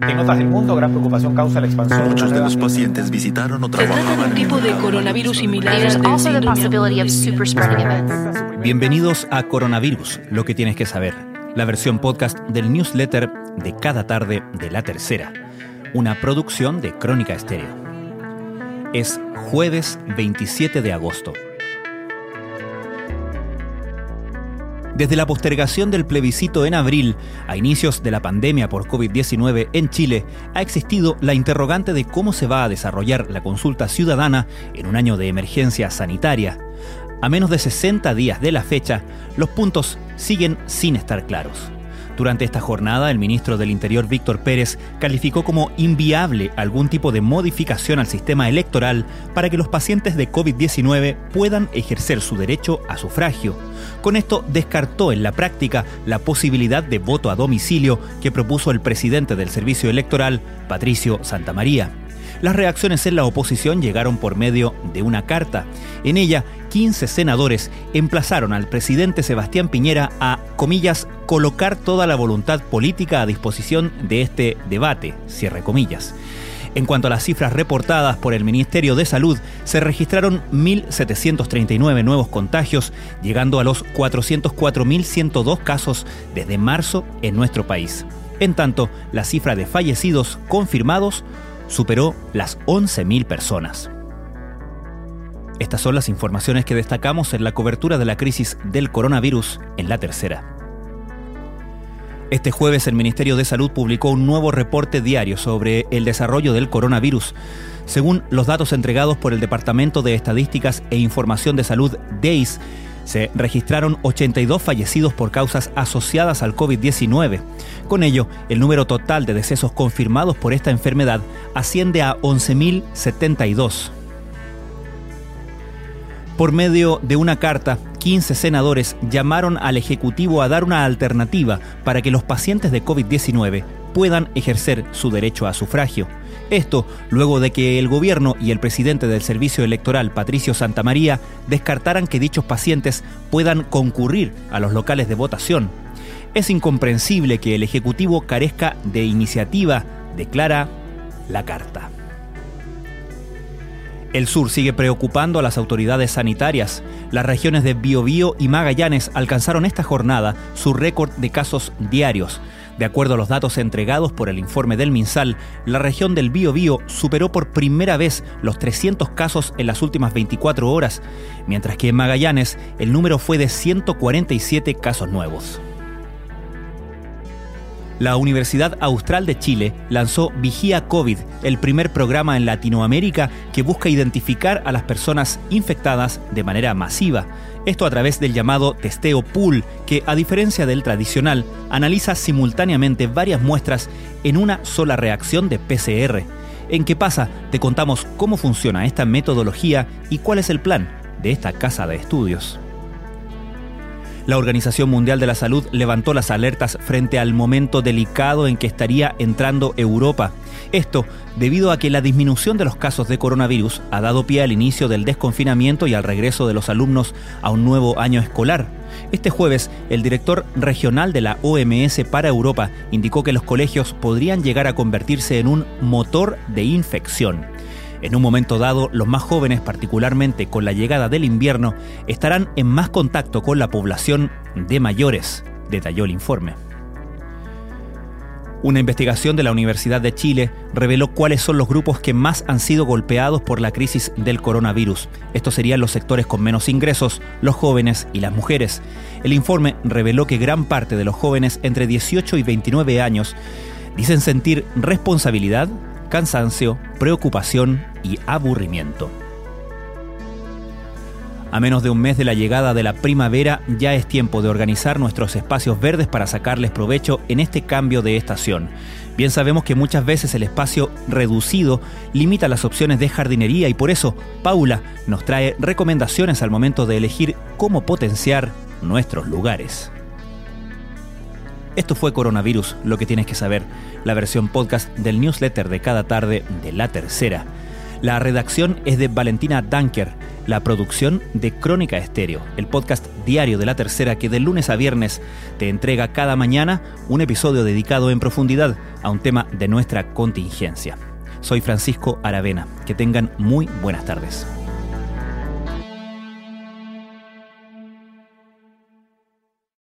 En otras del mundo, gran preocupación causa la expansión. Muchos de los pacientes visitaron o Se trata de trabajaban un tipo de coronavirus similar. Bienvenidos a Coronavirus, lo que tienes que saber, la versión podcast del newsletter de cada tarde de la tercera, una producción de Crónica Estéreo. Es jueves 27 de agosto. Desde la postergación del plebiscito en abril a inicios de la pandemia por COVID-19 en Chile, ha existido la interrogante de cómo se va a desarrollar la consulta ciudadana en un año de emergencia sanitaria. A menos de 60 días de la fecha, los puntos siguen sin estar claros. Durante esta jornada, el ministro del Interior Víctor Pérez calificó como inviable algún tipo de modificación al sistema electoral para que los pacientes de COVID-19 puedan ejercer su derecho a sufragio. Con esto descartó en la práctica la posibilidad de voto a domicilio que propuso el presidente del Servicio Electoral, Patricio Santamaría. Las reacciones en la oposición llegaron por medio de una carta. En ella, 15 senadores emplazaron al presidente Sebastián Piñera a, comillas, colocar toda la voluntad política a disposición de este debate, cierre comillas. En cuanto a las cifras reportadas por el Ministerio de Salud, se registraron 1.739 nuevos contagios, llegando a los 404.102 casos desde marzo en nuestro país. En tanto, la cifra de fallecidos confirmados superó las 11.000 personas. Estas son las informaciones que destacamos en la cobertura de la crisis del coronavirus en la tercera. Este jueves el Ministerio de Salud publicó un nuevo reporte diario sobre el desarrollo del coronavirus. Según los datos entregados por el Departamento de Estadísticas e Información de Salud, DEIS, se registraron 82 fallecidos por causas asociadas al COVID-19. Con ello, el número total de decesos confirmados por esta enfermedad asciende a 11.072. Por medio de una carta, 15 senadores llamaron al Ejecutivo a dar una alternativa para que los pacientes de COVID-19 puedan ejercer su derecho a sufragio. Esto luego de que el gobierno y el presidente del Servicio Electoral, Patricio Santamaría, descartaran que dichos pacientes puedan concurrir a los locales de votación. Es incomprensible que el Ejecutivo carezca de iniciativa, declara la carta. El sur sigue preocupando a las autoridades sanitarias. Las regiones de Biobío y Magallanes alcanzaron esta jornada su récord de casos diarios. De acuerdo a los datos entregados por el informe del MinSal, la región del Biobío superó por primera vez los 300 casos en las últimas 24 horas, mientras que en Magallanes el número fue de 147 casos nuevos. La Universidad Austral de Chile lanzó Vigía COVID, el primer programa en Latinoamérica que busca identificar a las personas infectadas de manera masiva. Esto a través del llamado testeo pool, que a diferencia del tradicional, analiza simultáneamente varias muestras en una sola reacción de PCR. En qué pasa, te contamos cómo funciona esta metodología y cuál es el plan de esta casa de estudios. La Organización Mundial de la Salud levantó las alertas frente al momento delicado en que estaría entrando Europa. Esto debido a que la disminución de los casos de coronavirus ha dado pie al inicio del desconfinamiento y al regreso de los alumnos a un nuevo año escolar. Este jueves, el director regional de la OMS para Europa indicó que los colegios podrían llegar a convertirse en un motor de infección. En un momento dado, los más jóvenes, particularmente con la llegada del invierno, estarán en más contacto con la población de mayores, detalló el informe. Una investigación de la Universidad de Chile reveló cuáles son los grupos que más han sido golpeados por la crisis del coronavirus. Estos serían los sectores con menos ingresos, los jóvenes y las mujeres. El informe reveló que gran parte de los jóvenes entre 18 y 29 años dicen sentir responsabilidad, cansancio, preocupación y aburrimiento. A menos de un mes de la llegada de la primavera, ya es tiempo de organizar nuestros espacios verdes para sacarles provecho en este cambio de estación. Bien sabemos que muchas veces el espacio reducido limita las opciones de jardinería y por eso Paula nos trae recomendaciones al momento de elegir cómo potenciar nuestros lugares. Esto fue Coronavirus, lo que tienes que saber, la versión podcast del newsletter de cada tarde de la tercera. La redacción es de Valentina Danker. la producción de Crónica Estéreo, el podcast diario de la tercera que de lunes a viernes te entrega cada mañana un episodio dedicado en profundidad a un tema de nuestra contingencia. Soy Francisco Aravena. Que tengan muy buenas tardes.